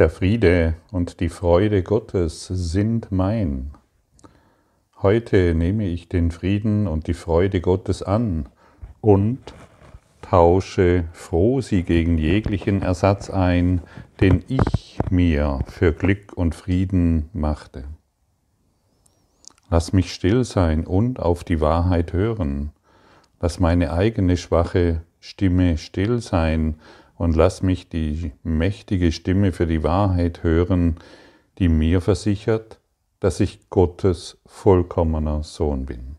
Der Friede und die Freude Gottes sind mein. Heute nehme ich den Frieden und die Freude Gottes an und tausche froh sie gegen jeglichen Ersatz ein, den ich mir für Glück und Frieden machte. Lass mich still sein und auf die Wahrheit hören. Lass meine eigene schwache Stimme still sein und lass mich die mächtige Stimme für die Wahrheit hören, die mir versichert, dass ich Gottes vollkommener Sohn bin.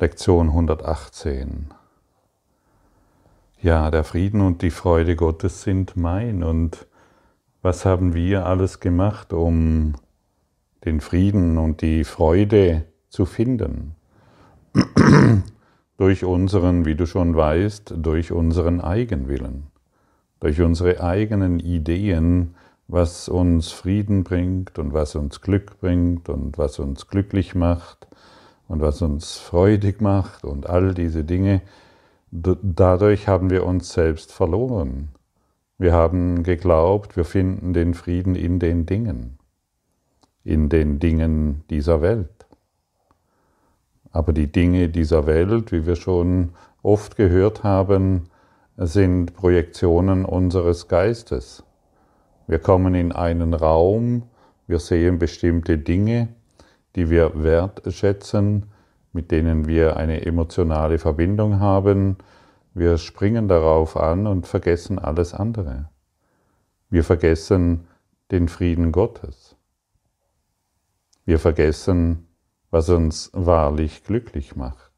Lektion 118. Ja, der Frieden und die Freude Gottes sind mein. Und was haben wir alles gemacht, um den Frieden und die Freude zu finden? Durch unseren, wie du schon weißt, durch unseren Eigenwillen, durch unsere eigenen Ideen, was uns Frieden bringt und was uns Glück bringt und was uns glücklich macht und was uns freudig macht und all diese Dinge. Dadurch haben wir uns selbst verloren. Wir haben geglaubt, wir finden den Frieden in den Dingen, in den Dingen dieser Welt. Aber die Dinge dieser Welt, wie wir schon oft gehört haben, sind Projektionen unseres Geistes. Wir kommen in einen Raum, wir sehen bestimmte Dinge, die wir wertschätzen, mit denen wir eine emotionale Verbindung haben. Wir springen darauf an und vergessen alles andere. Wir vergessen den Frieden Gottes. Wir vergessen was uns wahrlich glücklich macht.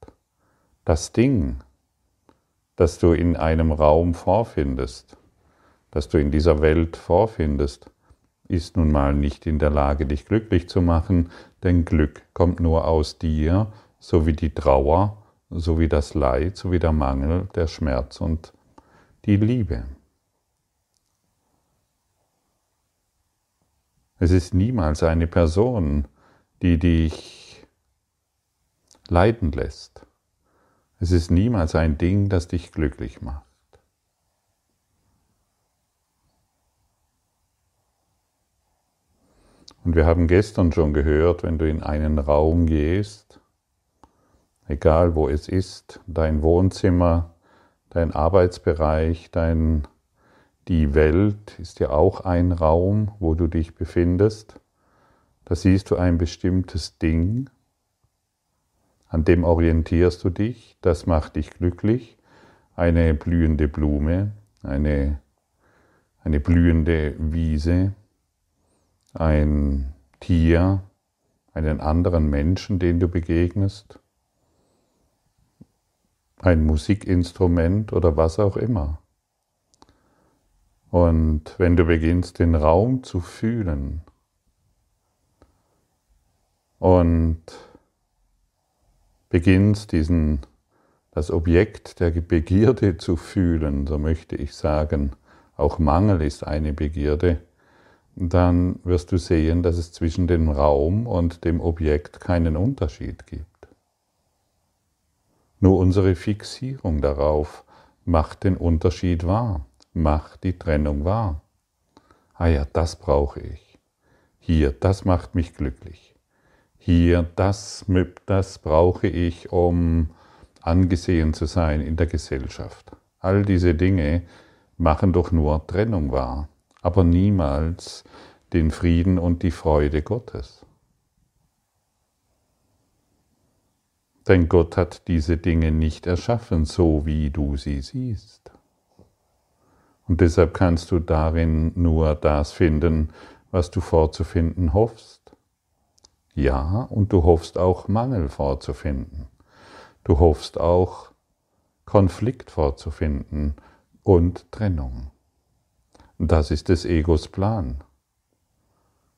Das Ding, das du in einem Raum vorfindest, das du in dieser Welt vorfindest, ist nun mal nicht in der Lage, dich glücklich zu machen, denn Glück kommt nur aus dir, so wie die Trauer, so wie das Leid, so wie der Mangel, der Schmerz und die Liebe. Es ist niemals eine Person, die dich leiden lässt. Es ist niemals ein Ding, das dich glücklich macht. Und wir haben gestern schon gehört, wenn du in einen Raum gehst, egal wo es ist, dein Wohnzimmer, dein Arbeitsbereich, dein, die Welt ist ja auch ein Raum, wo du dich befindest. Da siehst du ein bestimmtes Ding an dem orientierst du dich, das macht dich glücklich. Eine blühende Blume, eine, eine blühende Wiese, ein Tier, einen anderen Menschen, den du begegnest, ein Musikinstrument oder was auch immer. Und wenn du beginnst, den Raum zu fühlen und beginnst, diesen, das Objekt der Begierde zu fühlen, so möchte ich sagen, auch Mangel ist eine Begierde, dann wirst du sehen, dass es zwischen dem Raum und dem Objekt keinen Unterschied gibt. Nur unsere Fixierung darauf macht den Unterschied wahr, macht die Trennung wahr. Ah ja, das brauche ich. Hier, das macht mich glücklich hier, das, das brauche ich, um angesehen zu sein in der Gesellschaft. All diese Dinge machen doch nur Trennung wahr, aber niemals den Frieden und die Freude Gottes. Denn Gott hat diese Dinge nicht erschaffen, so wie du sie siehst. Und deshalb kannst du darin nur das finden, was du vorzufinden hoffst. Ja, und du hoffst auch Mangel vorzufinden. Du hoffst auch Konflikt vorzufinden und Trennung. Das ist des Egos Plan.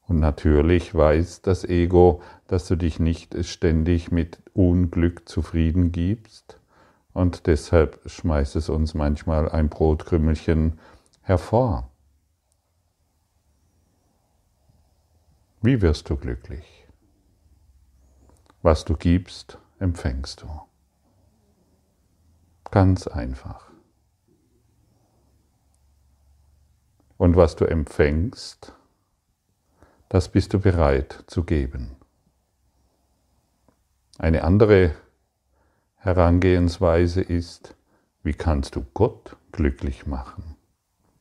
Und natürlich weiß das Ego, dass du dich nicht ständig mit Unglück zufrieden gibst und deshalb schmeißt es uns manchmal ein Brotkrümmelchen hervor. Wie wirst du glücklich? Was du gibst, empfängst du. Ganz einfach. Und was du empfängst, das bist du bereit zu geben. Eine andere Herangehensweise ist, wie kannst du Gott glücklich machen?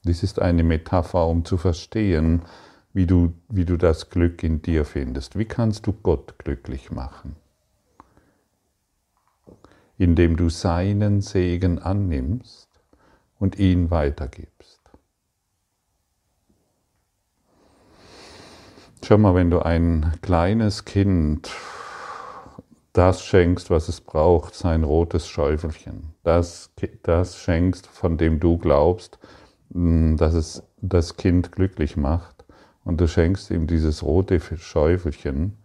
Dies ist eine Metapher, um zu verstehen, wie du, wie du das Glück in dir findest. Wie kannst du Gott glücklich machen? Indem du seinen Segen annimmst und ihn weitergibst. Schau mal, wenn du ein kleines Kind das schenkst, was es braucht, sein rotes Schäufelchen, das, das schenkst, von dem du glaubst, hm, dass es das Kind glücklich macht, und du schenkst ihm dieses rote Schäufelchen,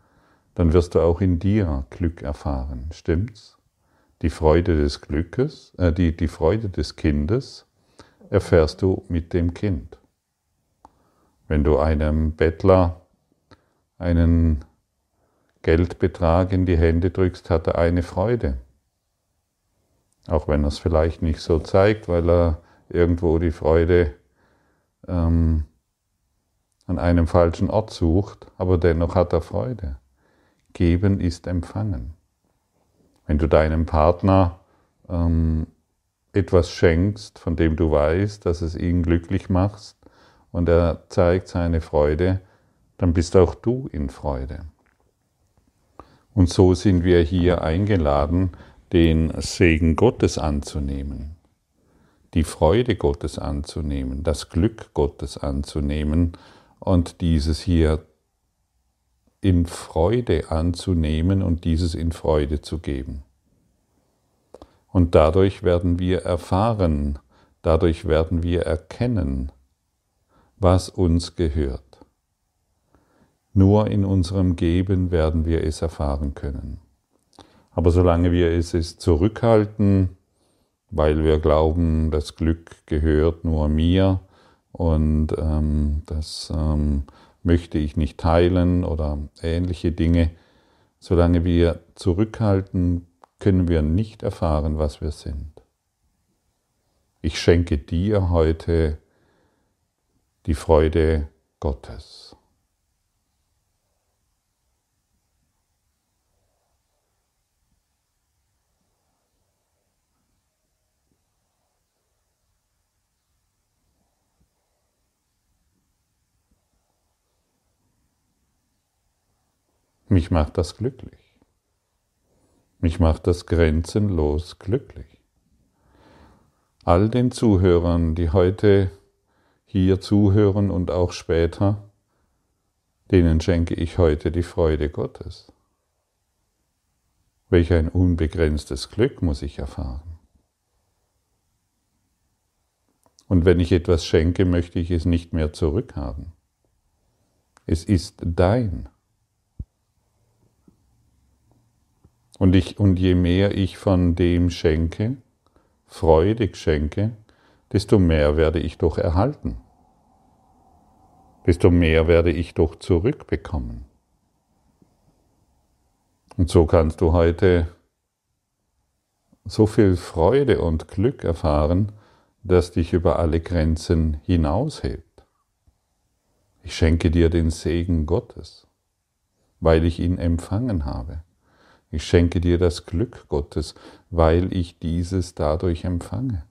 dann wirst du auch in dir Glück erfahren. Stimmt's? Die Freude des Glückes, äh, die, die Freude des Kindes erfährst du mit dem Kind. Wenn du einem Bettler einen Geldbetrag in die Hände drückst, hat er eine Freude. Auch wenn er es vielleicht nicht so zeigt, weil er irgendwo die Freude ähm, an einem falschen Ort sucht, aber dennoch hat er Freude. Geben ist empfangen. Wenn du deinem Partner ähm, etwas schenkst, von dem du weißt, dass es ihn glücklich macht und er zeigt seine Freude, dann bist auch du in Freude. Und so sind wir hier eingeladen, den Segen Gottes anzunehmen, die Freude Gottes anzunehmen, das Glück Gottes anzunehmen und dieses hier in Freude anzunehmen und dieses in Freude zu geben. Und dadurch werden wir erfahren, dadurch werden wir erkennen, was uns gehört. Nur in unserem Geben werden wir es erfahren können. Aber solange wir es zurückhalten, weil wir glauben, das Glück gehört nur mir, und ähm, das ähm, möchte ich nicht teilen oder ähnliche Dinge. Solange wir zurückhalten, können wir nicht erfahren, was wir sind. Ich schenke dir heute die Freude Gottes. Mich macht das glücklich. Mich macht das grenzenlos glücklich. All den Zuhörern, die heute hier zuhören und auch später, denen schenke ich heute die Freude Gottes. Welch ein unbegrenztes Glück muss ich erfahren. Und wenn ich etwas schenke, möchte ich es nicht mehr zurückhaben. Es ist dein. Und, ich, und je mehr ich von dem schenke, freudig schenke, desto mehr werde ich doch erhalten. Desto mehr werde ich doch zurückbekommen. Und so kannst du heute so viel Freude und Glück erfahren, das dich über alle Grenzen hinaushebt. Ich schenke dir den Segen Gottes, weil ich ihn empfangen habe. Ich schenke dir das Glück Gottes, weil ich dieses dadurch empfange.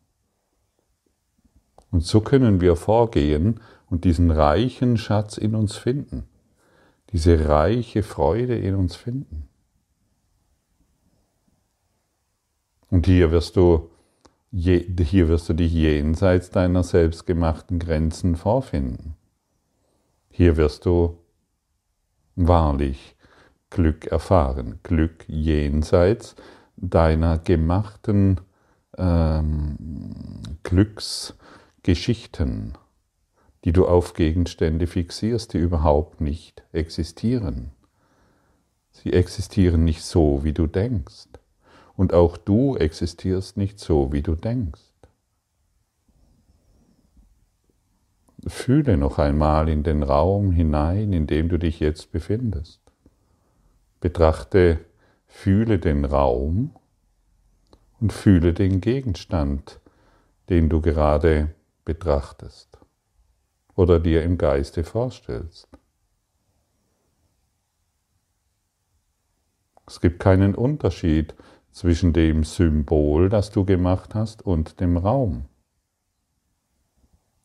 Und so können wir vorgehen und diesen reichen Schatz in uns finden, diese reiche Freude in uns finden. Und hier wirst du, hier wirst du dich jenseits deiner selbstgemachten Grenzen vorfinden. Hier wirst du wahrlich Glück erfahren, Glück jenseits deiner gemachten ähm, Glücksgeschichten, die du auf Gegenstände fixierst, die überhaupt nicht existieren. Sie existieren nicht so, wie du denkst. Und auch du existierst nicht so, wie du denkst. Fühle noch einmal in den Raum hinein, in dem du dich jetzt befindest. Betrachte, fühle den Raum und fühle den Gegenstand, den du gerade betrachtest. oder dir im Geiste vorstellst. Es gibt keinen Unterschied zwischen dem Symbol, das du gemacht hast, und dem Raum.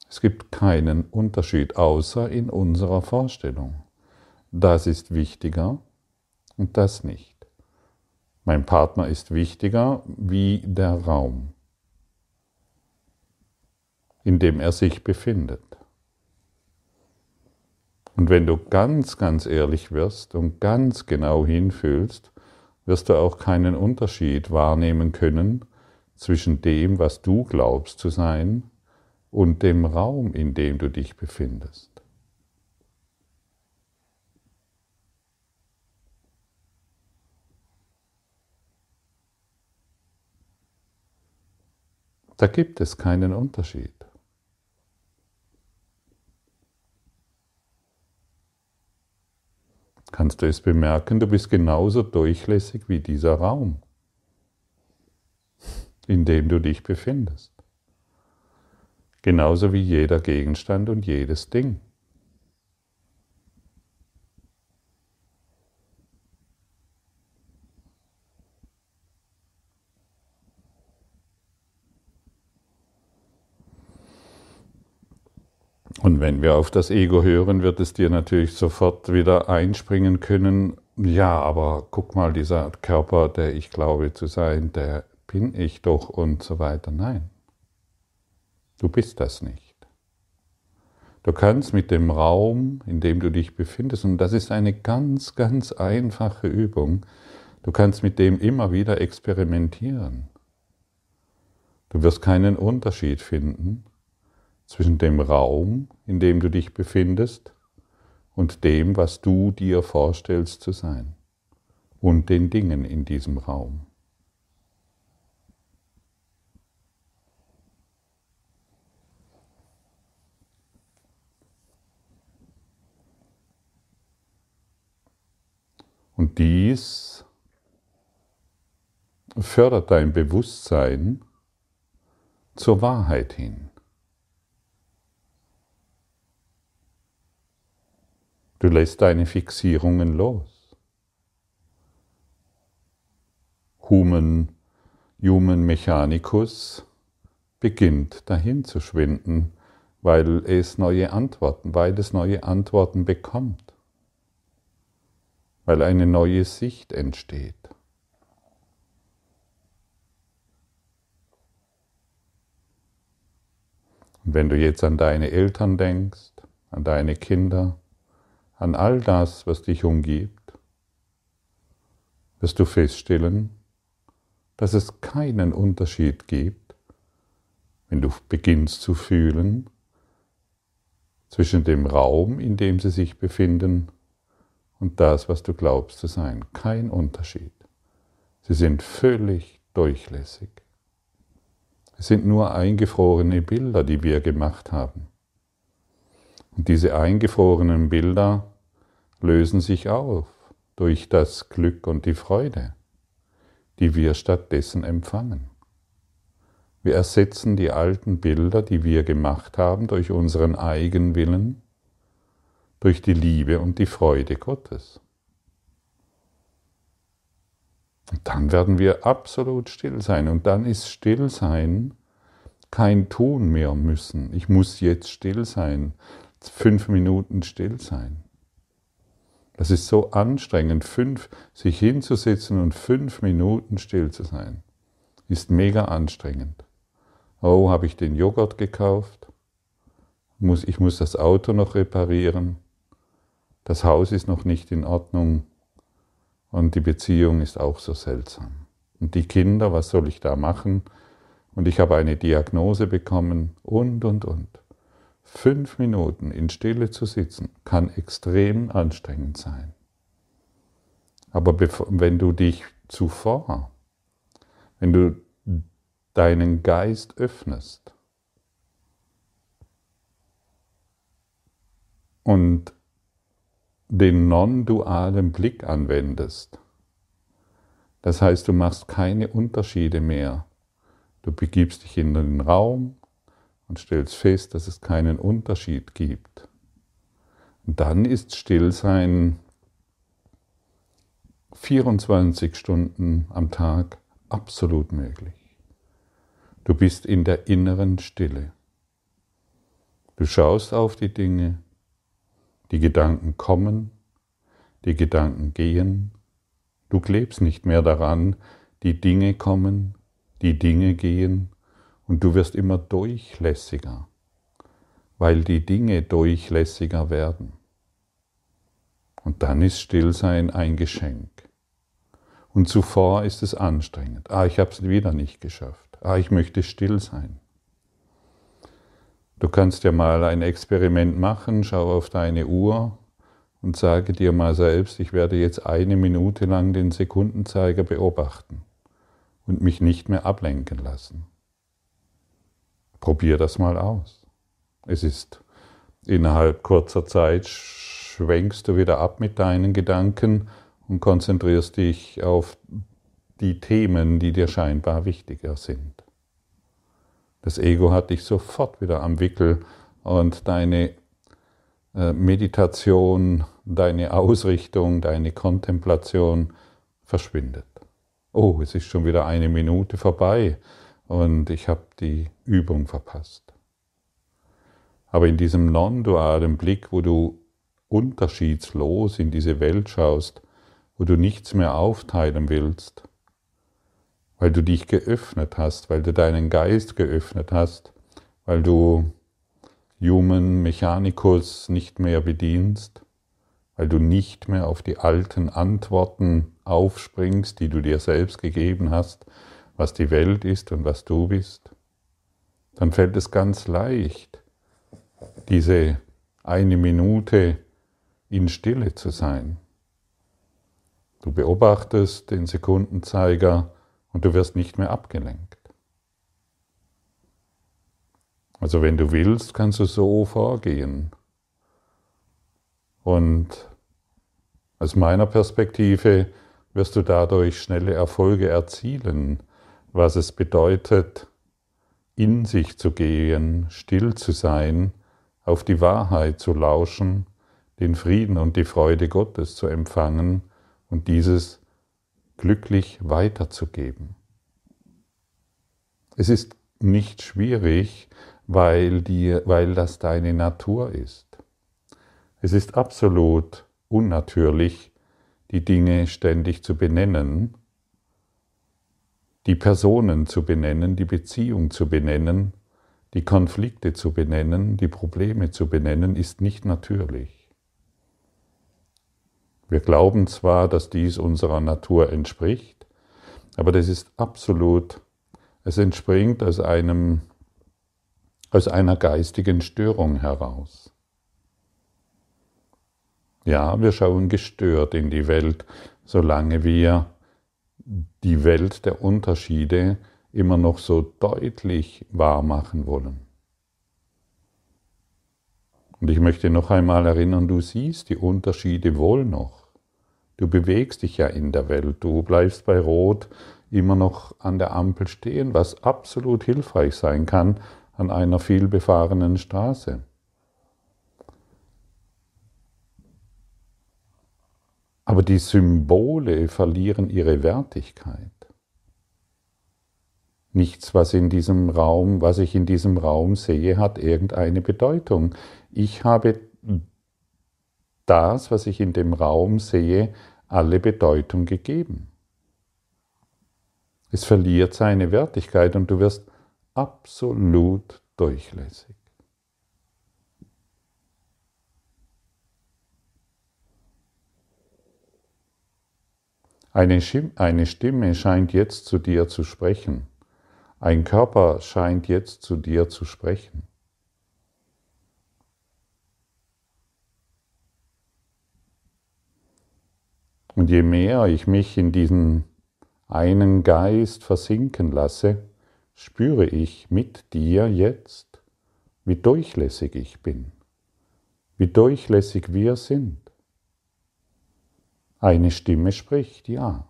Es gibt keinen Unterschied außer in unserer Vorstellung. Das ist wichtiger und das nicht. Mein Partner ist wichtiger wie der Raum, in dem er sich befindet. Und wenn du ganz, ganz ehrlich wirst und ganz genau hinfühlst, wirst du auch keinen Unterschied wahrnehmen können zwischen dem, was du glaubst zu sein, und dem Raum, in dem du dich befindest. Da gibt es keinen Unterschied. kannst du es bemerken, du bist genauso durchlässig wie dieser Raum, in dem du dich befindest. Genauso wie jeder Gegenstand und jedes Ding. Und wenn wir auf das Ego hören, wird es dir natürlich sofort wieder einspringen können. Ja, aber guck mal, dieser Körper, der ich glaube zu sein, der bin ich doch und so weiter. Nein, du bist das nicht. Du kannst mit dem Raum, in dem du dich befindest, und das ist eine ganz, ganz einfache Übung, du kannst mit dem immer wieder experimentieren. Du wirst keinen Unterschied finden zwischen dem Raum, in dem du dich befindest, und dem, was du dir vorstellst zu sein, und den Dingen in diesem Raum. Und dies fördert dein Bewusstsein zur Wahrheit hin. Du lässt deine Fixierungen los. Human, Human Mechanicus beginnt dahin zu schwinden, weil es neue Antworten, weil es neue Antworten bekommt, weil eine neue Sicht entsteht. Und wenn du jetzt an deine Eltern denkst, an deine Kinder, an all das, was dich umgibt, wirst du feststellen, dass es keinen Unterschied gibt, wenn du beginnst zu fühlen, zwischen dem Raum, in dem sie sich befinden, und das, was du glaubst zu sein. Kein Unterschied. Sie sind völlig durchlässig. Es sind nur eingefrorene Bilder, die wir gemacht haben. Und diese eingefrorenen Bilder lösen sich auf durch das Glück und die Freude, die wir stattdessen empfangen. Wir ersetzen die alten Bilder, die wir gemacht haben, durch unseren Eigenwillen, durch die Liebe und die Freude Gottes. Und dann werden wir absolut still sein. Und dann ist Stillsein kein Tun mehr müssen. Ich muss jetzt still sein fünf Minuten still sein. Das ist so anstrengend, fünf, sich hinzusetzen und fünf Minuten still zu sein. Ist mega anstrengend. Oh, habe ich den Joghurt gekauft? Muss, ich muss das Auto noch reparieren. Das Haus ist noch nicht in Ordnung. Und die Beziehung ist auch so seltsam. Und die Kinder, was soll ich da machen? Und ich habe eine Diagnose bekommen und, und, und. Fünf Minuten in Stille zu sitzen, kann extrem anstrengend sein. Aber wenn du dich zuvor, wenn du deinen Geist öffnest und den non-dualen Blick anwendest, das heißt, du machst keine Unterschiede mehr. Du begibst dich in den Raum, und stellst fest, dass es keinen Unterschied gibt. Dann ist Stillsein 24 Stunden am Tag absolut möglich. Du bist in der inneren Stille. Du schaust auf die Dinge, die Gedanken kommen, die Gedanken gehen. Du klebst nicht mehr daran, die Dinge kommen, die Dinge gehen und du wirst immer durchlässiger, weil die Dinge durchlässiger werden. Und dann ist Stillsein ein Geschenk. Und zuvor ist es anstrengend. Ah, ich habe es wieder nicht geschafft. Ah, ich möchte still sein. Du kannst ja mal ein Experiment machen, schau auf deine Uhr und sage dir mal selbst, ich werde jetzt eine Minute lang den Sekundenzeiger beobachten und mich nicht mehr ablenken lassen. Probier das mal aus. Es ist innerhalb kurzer Zeit schwenkst du wieder ab mit deinen Gedanken und konzentrierst dich auf die Themen, die dir scheinbar wichtiger sind. Das Ego hat dich sofort wieder am Wickel und deine äh, Meditation, deine Ausrichtung, deine Kontemplation verschwindet. Oh, es ist schon wieder eine Minute vorbei und ich habe die Übung verpasst. Aber in diesem non-dualen Blick, wo du unterschiedslos in diese Welt schaust, wo du nichts mehr aufteilen willst, weil du dich geöffnet hast, weil du deinen Geist geöffnet hast, weil du Human Mechanicus nicht mehr bedienst, weil du nicht mehr auf die alten Antworten aufspringst, die du dir selbst gegeben hast, was die Welt ist und was du bist, dann fällt es ganz leicht, diese eine Minute in Stille zu sein. Du beobachtest den Sekundenzeiger und du wirst nicht mehr abgelenkt. Also wenn du willst, kannst du so vorgehen. Und aus meiner Perspektive wirst du dadurch schnelle Erfolge erzielen, was es bedeutet, in sich zu gehen, still zu sein, auf die Wahrheit zu lauschen, den Frieden und die Freude Gottes zu empfangen und dieses glücklich weiterzugeben. Es ist nicht schwierig, weil, die, weil das deine Natur ist. Es ist absolut unnatürlich, die Dinge ständig zu benennen, die Personen zu benennen, die Beziehung zu benennen, die Konflikte zu benennen, die Probleme zu benennen, ist nicht natürlich. Wir glauben zwar, dass dies unserer Natur entspricht, aber das ist absolut, es entspringt aus einem aus einer geistigen Störung heraus. Ja, wir schauen gestört in die Welt, solange wir die Welt der Unterschiede immer noch so deutlich wahr machen wollen. Und ich möchte noch einmal erinnern, du siehst die Unterschiede wohl noch. Du bewegst dich ja in der Welt, du bleibst bei Rot immer noch an der Ampel stehen, was absolut hilfreich sein kann, an einer vielbefahrenen Straße. Aber die Symbole verlieren ihre Wertigkeit. Nichts, was in diesem Raum, was ich in diesem Raum sehe, hat irgendeine Bedeutung. Ich habe das, was ich in dem Raum sehe, alle Bedeutung gegeben. Es verliert seine Wertigkeit und du wirst absolut durchlässig. Eine Stimme scheint jetzt zu dir zu sprechen. Ein Körper scheint jetzt zu dir zu sprechen. Und je mehr ich mich in diesen einen Geist versinken lasse, spüre ich mit dir jetzt, wie durchlässig ich bin, wie durchlässig wir sind. Eine Stimme spricht, ja.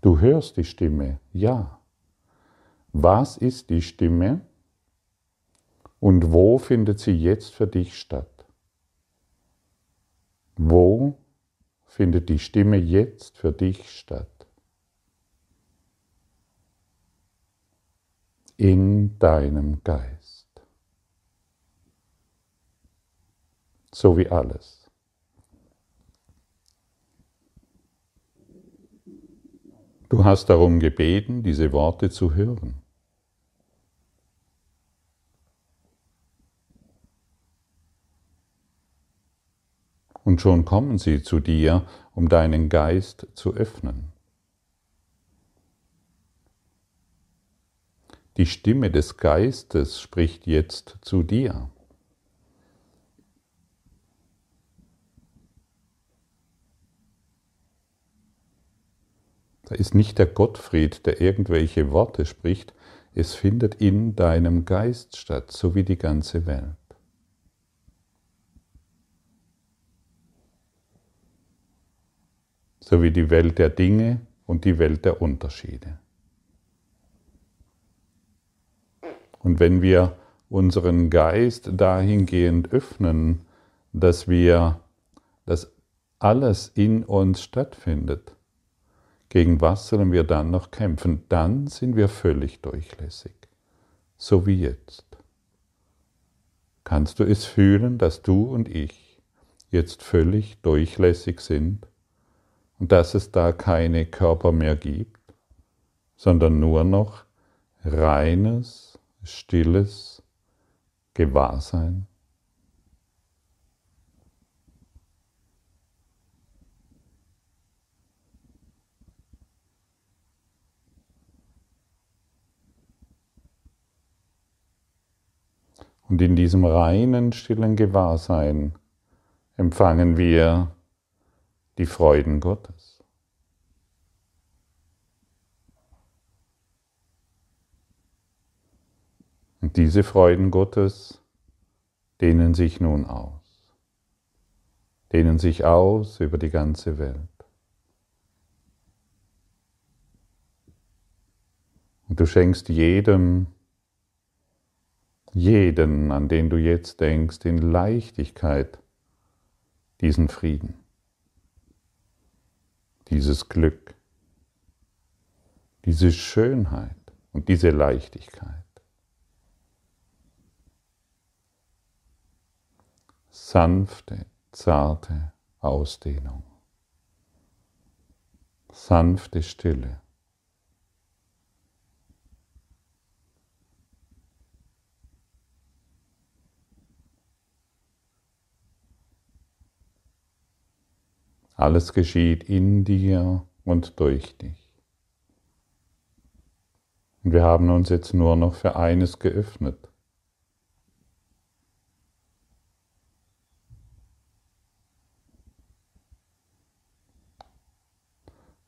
Du hörst die Stimme, ja. Was ist die Stimme? Und wo findet sie jetzt für dich statt? Wo findet die Stimme jetzt für dich statt? In deinem Geist. So wie alles. Du hast darum gebeten, diese Worte zu hören. und schon kommen sie zu dir, um deinen Geist zu öffnen. Die Stimme des Geistes spricht jetzt zu dir. Da ist nicht der Gottfried, der irgendwelche Worte spricht, es findet in deinem Geist statt, so wie die ganze Welt. sowie die Welt der Dinge und die Welt der Unterschiede. Und wenn wir unseren Geist dahingehend öffnen, dass wir, dass alles in uns stattfindet, gegen was sollen wir dann noch kämpfen? Dann sind wir völlig durchlässig, so wie jetzt. Kannst du es fühlen, dass du und ich jetzt völlig durchlässig sind? und dass es da keine Körper mehr gibt, sondern nur noch reines, stilles Gewahrsein. Und in diesem reinen, stillen Gewahrsein empfangen wir die Freuden Gottes. Und diese Freuden Gottes dehnen sich nun aus, dehnen sich aus über die ganze Welt. Und du schenkst jedem, jeden, an den du jetzt denkst, in Leichtigkeit diesen Frieden dieses Glück, diese Schönheit und diese Leichtigkeit. Sanfte, zarte Ausdehnung. Sanfte Stille. Alles geschieht in dir und durch dich. Und wir haben uns jetzt nur noch für eines geöffnet.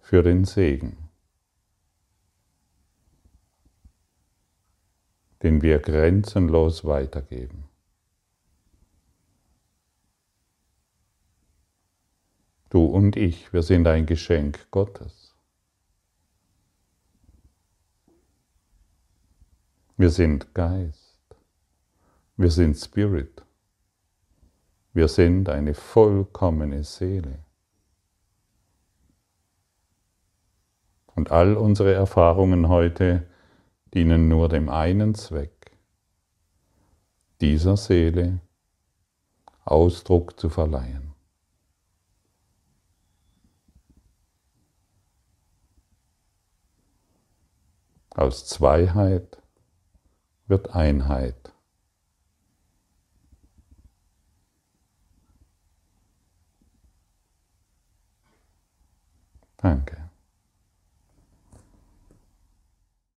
Für den Segen, den wir grenzenlos weitergeben. Du und ich, wir sind ein Geschenk Gottes. Wir sind Geist. Wir sind Spirit. Wir sind eine vollkommene Seele. Und all unsere Erfahrungen heute dienen nur dem einen Zweck, dieser Seele Ausdruck zu verleihen. Aus Zweiheit wird Einheit. Danke.